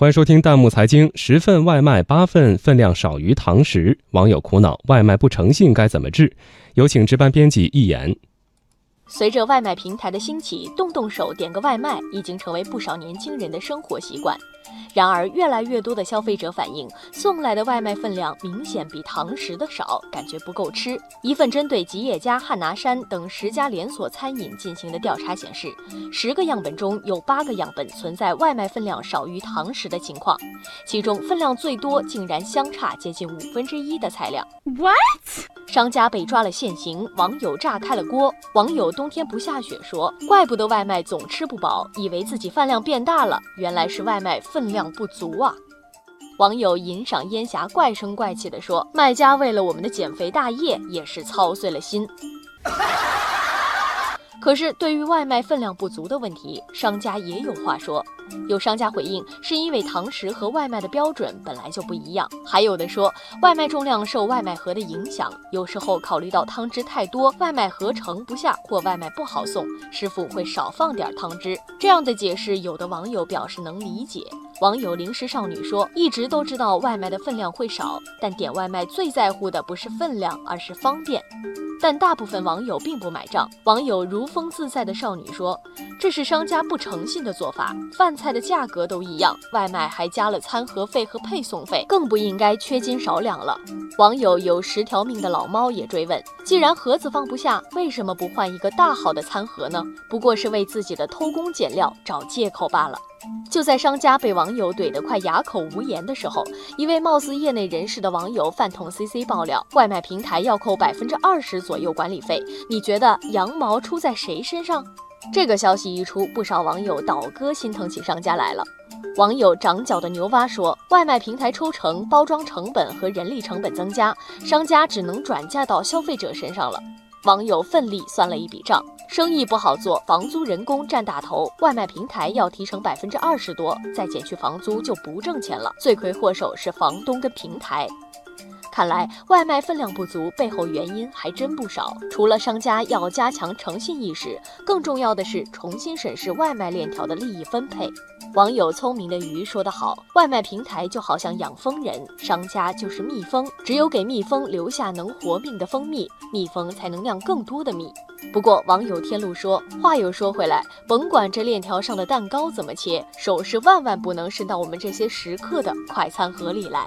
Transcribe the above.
欢迎收听弹幕财经。十份外卖八份分量少于堂食，网友苦恼外卖不诚信该怎么治？有请值班编辑一言。随着外卖平台的兴起，动动手点个外卖已经成为不少年轻人的生活习惯。然而，越来越多的消费者反映，送来的外卖分量明显比堂食的少，感觉不够吃。一份针对吉野家、汉拿山等十家连锁餐饮进行的调查显示，十个样本中有八个样本存在外卖分量少于堂食的情况，其中分量最多竟然相差接近五分之一的菜量。What？商家被抓了现行，网友炸开了锅。网友冬天不下雪说：“怪不得外卖总吃不饱，以为自己饭量变大了，原来是外卖分量不足啊。”网友银赏烟霞怪声怪气地说：“卖家为了我们的减肥大业，也是操碎了心。”可是，对于外卖分量不足的问题，商家也有话说。有商家回应，是因为堂食和外卖的标准本来就不一样。还有的说，外卖重量受外卖盒的影响，有时候考虑到汤汁太多，外卖盒盛不下，或外卖不好送，师傅会少放点汤汁。这样的解释，有的网友表示能理解。网友零食少女说，一直都知道外卖的分量会少，但点外卖最在乎的不是分量，而是方便。但大部分网友并不买账。网友如风自在的少女说：“这是商家不诚信的做法，饭菜的价格都一样，外卖还加了餐盒费和配送费，更不应该缺斤少两了。”网友有十条命的老猫也追问：“既然盒子放不下，为什么不换一个大好的餐盒呢？不过是为自己的偷工减料找借口罢了。”就在商家被网网友怼得快哑口无言的时候，一位貌似业内人士的网友饭桶 CC 爆料，外卖平台要扣百分之二十左右管理费，你觉得羊毛出在谁身上？这个消息一出，不少网友倒戈心疼起商家来了。网友长脚的牛蛙说，外卖平台抽成、包装成本和人力成本增加，商家只能转嫁到消费者身上了。网友奋力算了一笔账，生意不好做，房租、人工占大头，外卖平台要提成百分之二十多，再减去房租就不挣钱了。罪魁祸首是房东跟平台。看来外卖分量不足背后原因还真不少，除了商家要加强诚信意识，更重要的是重新审视外卖链条的利益分配。网友聪明的鱼说得好，外卖平台就好像养蜂人，商家就是蜜蜂，只有给蜜蜂留下能活命的蜂蜜，蜜蜂才能酿更多的蜜。不过网友天路说，话又说回来，甭管这链条上的蛋糕怎么切，手是万万不能伸到我们这些食客的快餐盒里来。